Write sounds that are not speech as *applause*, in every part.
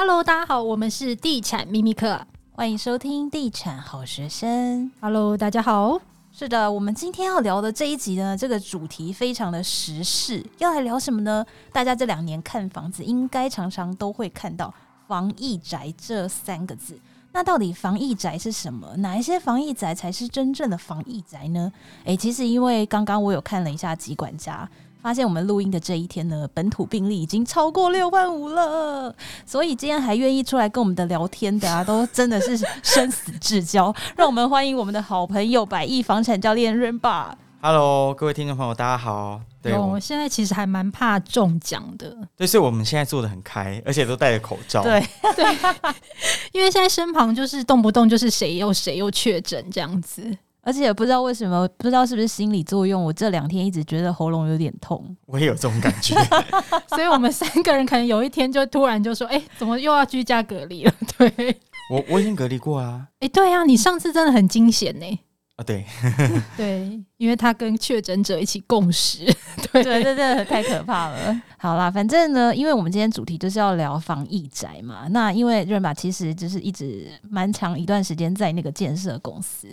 Hello，大家好，我们是地产秘密课，欢迎收听地产好学生。Hello，大家好。是的，我们今天要聊的这一集呢，这个主题非常的时事，要来聊什么呢？大家这两年看房子，应该常常都会看到“防疫宅”这三个字。那到底防疫宅是什么？哪一些防疫宅才是真正的防疫宅呢？诶，其实因为刚刚我有看了一下疾管家，发现我们录音的这一天呢，本土病例已经超过六万五了。所以今天还愿意出来跟我们的聊天的啊，都真的是生死之交。让我们欢迎我们的好朋友百亿房产教练 Rainba。Hello，，各位听众朋友，大家好。对，我、哦、现在其实还蛮怕中奖的。对，所以我们现在做的很开，而且都戴着口罩。对对，*laughs* 因为现在身旁就是动不动就是谁又谁又确诊这样子，而且也不知道为什么，不知道是不是心理作用，我这两天一直觉得喉咙有点痛。*laughs* 我也有这种感觉，*laughs* 所以我们三个人可能有一天就突然就说：“哎、欸，怎么又要居家隔离了？” *laughs* 对，我我已经隔离过啊。哎、欸，对啊，你上次真的很惊险呢。啊，对，对，因为他跟确诊者一起共食，对对对，对，太可怕了。好啦，反正呢，因为我们今天主题就是要聊防疫宅嘛。那因为瑞玛其实就是一直蛮长一段时间在那个建设公司。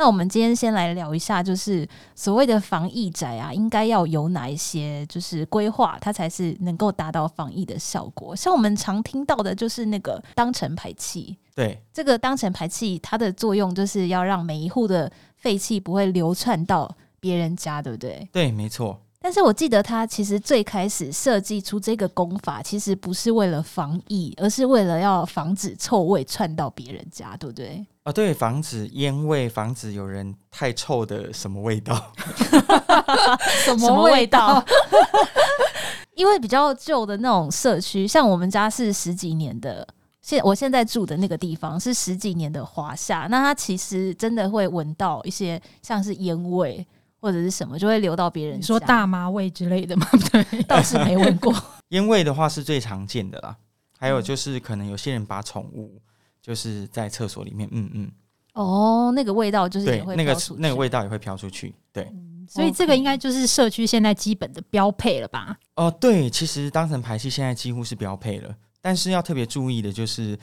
那我们今天先来聊一下，就是所谓的防疫宅啊，应该要有哪一些就是规划，它才是能够达到防疫的效果。像我们常听到的就是那个当成排气，对，这个当成排气它的作用就是要让每一户的废气不会流窜到别人家，对不对？对，没错。但是我记得他其实最开始设计出这个功法，其实不是为了防疫，而是为了要防止臭味窜到别人家，对不对？啊，对，防止烟味，防止有人太臭的什么味道？*laughs* 什么味道？*laughs* 因为比较旧的那种社区，像我们家是十几年的，现我现在住的那个地方是十几年的华夏，那它其实真的会闻到一些像是烟味。或者是什么就会流到别人，你说大麻味之类的吗？*laughs* 对，倒是没闻过。*laughs* 烟味的话是最常见的啦，还有就是可能有些人把宠物就是在厕所里面，嗯嗯。哦，那个味道就是也会那个那个味道也会飘出去，对。嗯，所以这个应该就是社区现在基本的标配了吧？哦，对，其实当成排气现在几乎是标配了，但是要特别注意的就是。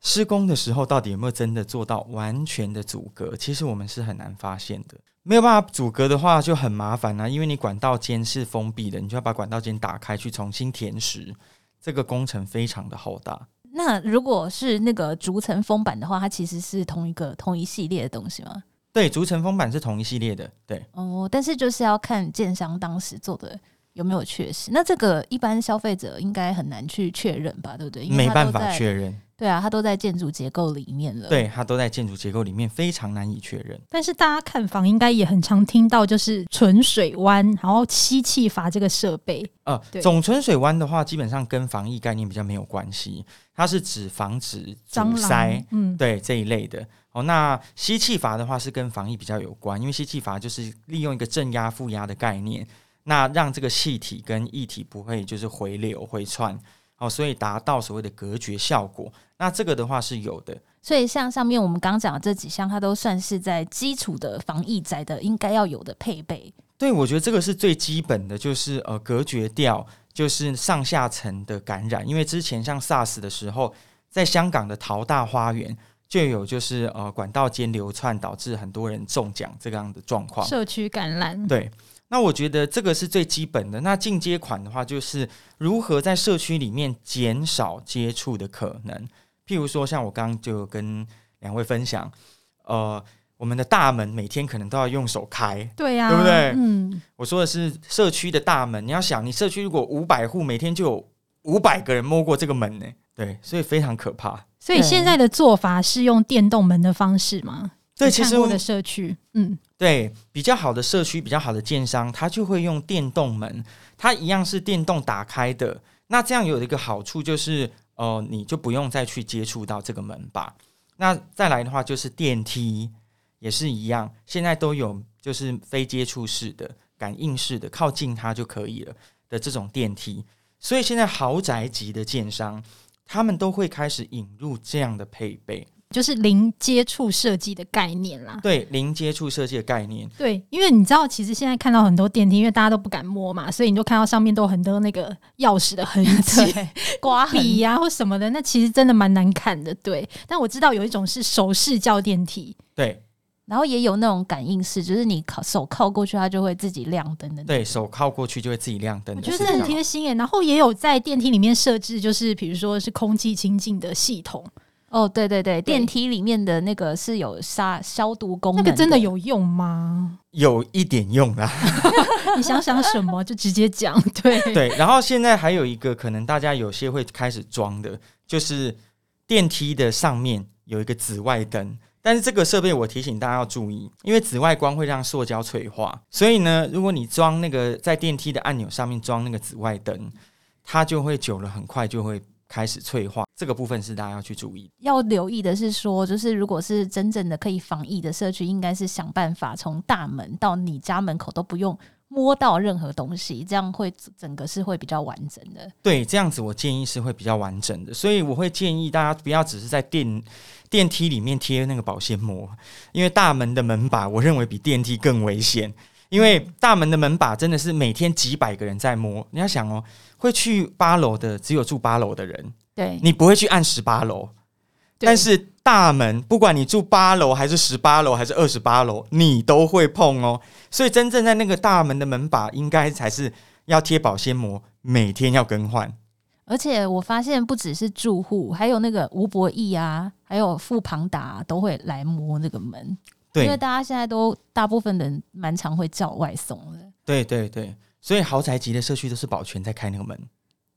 施工的时候，到底有没有真的做到完全的阻隔？其实我们是很难发现的。没有办法阻隔的话，就很麻烦啊，因为你管道间是封闭的，你就要把管道间打开去重新填实，这个工程非常的浩大。那如果是那个逐层封板的话，它其实是同一个同一系列的东西吗？对，逐层封板是同一系列的。对哦，但是就是要看建商当时做的有没有确实。那这个一般消费者应该很难去确认吧？对不对？没办法确认。对啊，它都在建筑结构里面了。对，它都在建筑结构里面，非常难以确认。但是大家看房应该也很常听到，就是纯水湾，然后吸气阀这个设备。呃，总纯水湾的话，基本上跟防疫概念比较没有关系，它是指防止阻塞，嗯，对这一类的。哦，那吸气阀的话是跟防疫比较有关，因为吸气阀就是利用一个正压负压的概念，那让这个气体跟液体不会就是回流回窜。哦，所以达到所谓的隔绝效果，那这个的话是有的。所以像上面我们刚讲的这几项，它都算是在基础的防疫宅的应该要有的配备。对，我觉得这个是最基本的，就是呃隔绝掉就是上下层的感染。因为之前像 SARS 的时候，在香港的淘大花园就有就是呃管道间流窜，导致很多人中奖这样的状况，社区感染。对。那我觉得这个是最基本的。那进阶款的话，就是如何在社区里面减少接触的可能。譬如说，像我刚刚就跟两位分享，呃，我们的大门每天可能都要用手开，对呀、啊，对不对？嗯，我说的是社区的大门。你要想，你社区如果五百户，每天就有五百个人摸过这个门呢，对，所以非常可怕。所以现在的做法是用电动门的方式吗？对，其实我的社区，嗯。对，比较好的社区，比较好的建商，他就会用电动门，它一样是电动打开的。那这样有一个好处就是，呃，你就不用再去接触到这个门把。那再来的话就是电梯也是一样，现在都有就是非接触式的、感应式的，靠近它就可以了的这种电梯。所以现在豪宅级的建商，他们都会开始引入这样的配备。就是零接触设计的概念啦。对，零接触设计的概念。对，因为你知道，其实现在看到很多电梯，因为大家都不敢摸嘛，所以你就看到上面都有很多那个钥匙的痕迹、*laughs* 刮笔呀或什么的，那其实真的蛮难看的。对，但我知道有一种是手势叫电梯。对。然后也有那种感应式，就是你靠手靠过去，它就会自己亮灯的。对手靠过去就会自己亮灯，我觉得很贴心耶。然后也有在电梯里面设置，就是比如说是空气清净的系统。哦，对对对，电梯里面的那个是有杀消毒功能，那个真的有用吗？有一点用啦。*laughs* 你想想什么就直接讲。*laughs* 对对，然后现在还有一个可能大家有些会开始装的，就是电梯的上面有一个紫外灯。但是这个设备我提醒大家要注意，因为紫外光会让塑胶脆化，所以呢，如果你装那个在电梯的按钮上面装那个紫外灯，它就会久了很快就会开始脆化。这个部分是大家要去注意。要留意的是说，就是如果是真正的可以防疫的社区，应该是想办法从大门到你家门口都不用摸到任何东西，这样会整个是会比较完整的。对，这样子我建议是会比较完整的，所以我会建议大家不要只是在电。电梯里面贴那个保鲜膜，因为大门的门把，我认为比电梯更危险。因为大门的门把真的是每天几百个人在摸，你要想哦，会去八楼的只有住八楼的人，对，你不会去按十八楼。但是大门，不管你住八楼还是十八楼还是二十八楼，你都会碰哦。所以真正在那个大门的门把，应该才是要贴保鲜膜，每天要更换。而且我发现不只是住户，还有那个吴博义啊，还有富庞达、啊、都会来摸那个门。对，因为大家现在都大部分人蛮常会叫外送的。对对对，所以豪宅级的社区都是保全在开那个门。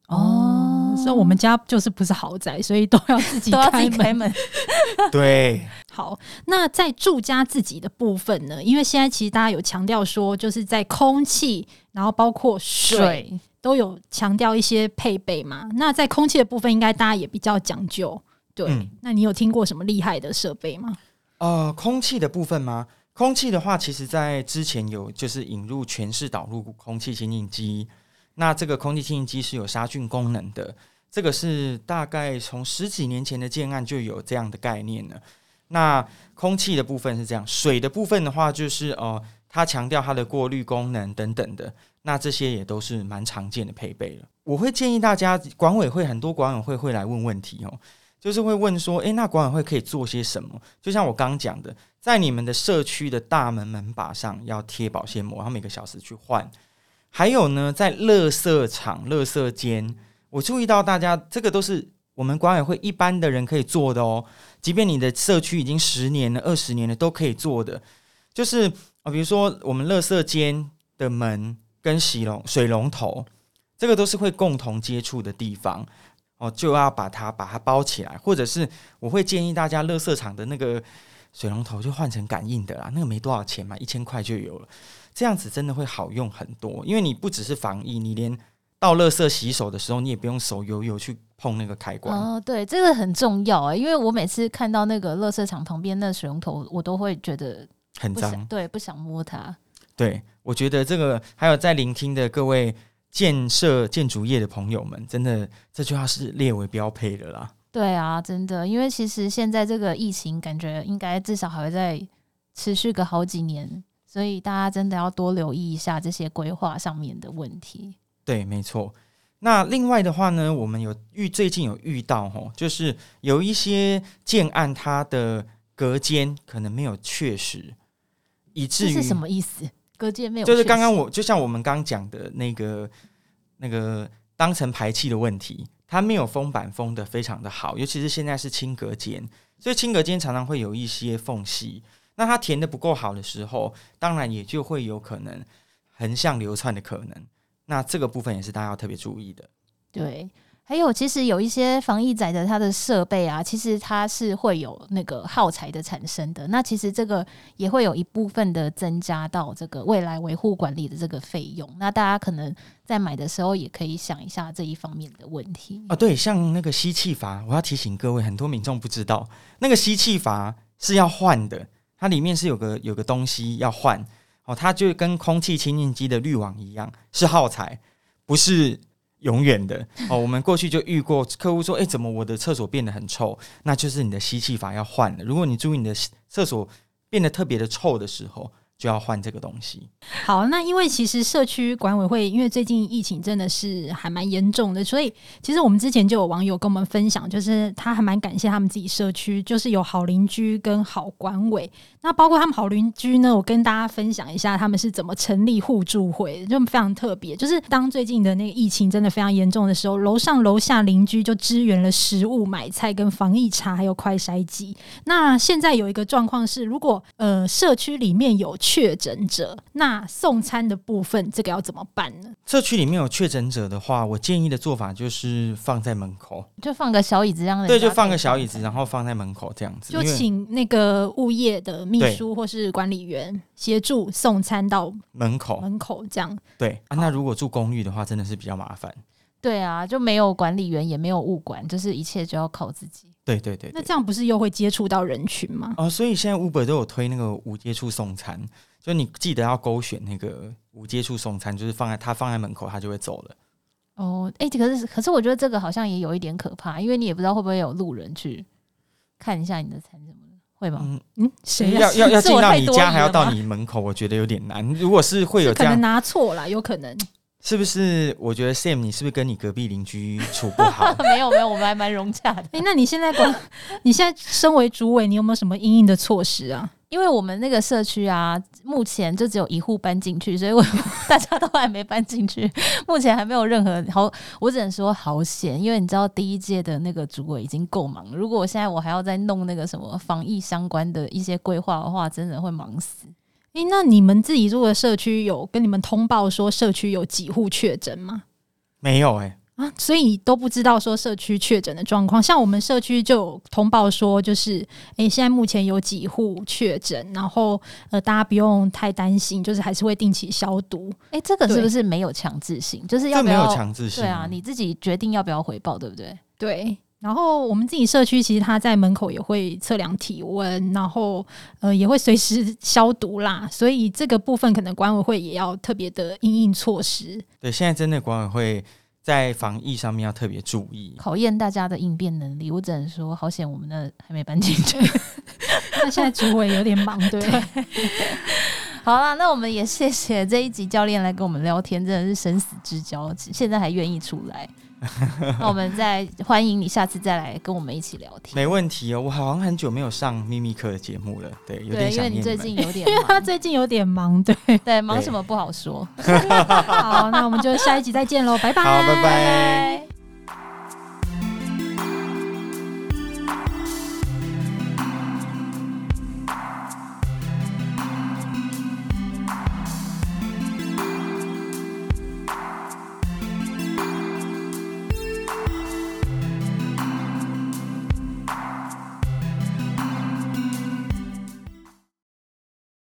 哦，所以我们家就是不是豪宅，所以都要自己开门。都要自己开门。*laughs* 对。好，那在住家自己的部分呢？因为现在其实大家有强调说，就是在空气，然后包括水。水都有强调一些配备嘛？那在空气的部分，应该大家也比较讲究。对，嗯、那你有听过什么厉害的设备吗？呃，空气的部分吗？空气的话，其实在之前有就是引入全室导入空气清净机。那这个空气清新机是有杀菌功能的，这个是大概从十几年前的建案就有这样的概念了。那空气的部分是这样，水的部分的话，就是呃，它强调它的过滤功能等等的。那这些也都是蛮常见的配备了。我会建议大家，管委会很多管委会会来问问题哦，就是会问说，诶，那管委会可以做些什么？就像我刚刚讲的，在你们的社区的大门门把上要贴保鲜膜，然后每个小时去换。还有呢，在垃圾场、垃圾间，我注意到大家这个都是我们管委会一般的人可以做的哦。即便你的社区已经十年了、二十年了，都可以做的。就是啊，比如说我们垃圾间的门。跟洗龙水龙头，这个都是会共同接触的地方哦，就要把它把它包起来，或者是我会建议大家，垃圾场的那个水龙头就换成感应的啦，那个没多少钱嘛，一千块就有了，这样子真的会好用很多，因为你不只是防疫，你连倒垃圾洗手的时候，你也不用手油油去碰那个开关哦，对，这个很重要啊，因为我每次看到那个垃圾场旁边那水龙头，我都会觉得很脏，对，不想摸它。对，我觉得这个还有在聆听的各位建设建筑业的朋友们，真的这句话是列为标配的啦。对啊，真的，因为其实现在这个疫情，感觉应该至少还会再持续个好几年，所以大家真的要多留意一下这些规划上面的问题。对，没错。那另外的话呢，我们有遇最近有遇到吼，就是有一些建案，它的隔间可能没有确实，以至于是什么意思？隔间没有，就是刚刚我就像我们刚讲的那个那个当成排气的问题，它没有封板封得非常的好，尤其是现在是轻隔间，所以轻隔间常常会有一些缝隙。那它填的不够好的时候，当然也就会有可能横向流窜的可能。那这个部分也是大家要特别注意的。对。还有，其实有一些防疫宅的它的设备啊，其实它是会有那个耗材的产生的。那其实这个也会有一部分的增加到这个未来维护管理的这个费用。那大家可能在买的时候也可以想一下这一方面的问题啊。对，像那个吸气阀，我要提醒各位，很多民众不知道，那个吸气阀是要换的，它里面是有个有个东西要换哦，它就跟空气清净机的滤网一样，是耗材，不是。永远的哦。我们过去就遇过客户说：“哎，怎么我的厕所变得很臭？”那就是你的吸气阀要换了。如果你注意你的厕所变得特别的臭的时候，就要换这个东西。好，那因为其实社区管委会，因为最近疫情真的是还蛮严重的，所以其实我们之前就有网友跟我们分享，就是他还蛮感谢他们自己社区，就是有好邻居跟好管委。那包括他们好邻居呢，我跟大家分享一下他们是怎么成立互助会，就非常特别。就是当最近的那个疫情真的非常严重的时候，楼上楼下邻居就支援了食物、买菜跟防疫茶，还有快筛机。那现在有一个状况是，如果呃社区里面有确诊者，那送餐的部分这个要怎么办呢？社区里面有确诊者的话，我建议的做法就是放在门口，就放个小椅子这样。对，就放个小椅子，然后放在门口这样子。就请那个物业的秘书或是管理员协助送餐到门口，门口这样。对啊，那如果住公寓的话，真的是比较麻烦。对啊，就没有管理员，也没有物管，就是一切就要靠自己。对对对，对，那这样不是又会接触到人群吗？哦，所以现在 Uber 都有推那个无接触送餐，就你记得要勾选那个无接触送餐，就是放在他放在门口，他就会走了。哦，哎、欸，可是可是我觉得这个好像也有一点可怕，因为你也不知道会不会有路人去看一下你的餐什么的，会吗？嗯嗯，谁要要要进到你家还要到你门口，我觉得有点难。如果是会有这样，可能拿错了，有可能。是不是？我觉得 Sam，你是不是跟你隔壁邻居处不好？*laughs* 没有没有，我们还蛮融洽的。*laughs* 哎、欸，那你现在管，*laughs* 你现在身为主委，你有没有什么应应的措施啊？因为我们那个社区啊，目前就只有一户搬进去，所以我大家都还没搬进去，目前还没有任何好。我只能说好险，因为你知道第一届的那个主委已经够忙，如果我现在我还要再弄那个什么防疫相关的一些规划的话，真的会忙死。诶、欸，那你们自己住的社区有跟你们通报说社区有几户确诊吗？没有诶、欸，啊，所以都不知道说社区确诊的状况。像我们社区就有通报说，就是诶、欸，现在目前有几户确诊，然后呃，大家不用太担心，就是还是会定期消毒。诶、欸，这个是不是没有强制性？就是要不要没有强制性？对啊，你自己决定要不要回报，对不对？对。然后我们自己社区其实他在门口也会测量体温，然后呃也会随时消毒啦，所以这个部分可能管委会也要特别的应应措施。对，现在真的管委会在防疫上面要特别注意，考验大家的应变能力。我只能说，好险我们那还没搬进去，*laughs* 那现在主委有点忙，对。对好啦，那我们也谢谢这一集教练来跟我们聊天，真的是生死之交，现在还愿意出来。*laughs* 那我们再欢迎你下次再来跟我们一起聊天，没问题哦。我好像很久没有上秘密课的节目了，对，有点想念你。因为你最近有点，因为他最近有点忙，*laughs* 对对，忙什么不好说。*laughs* 好，那我们就下一集再见喽，拜拜，好，拜拜。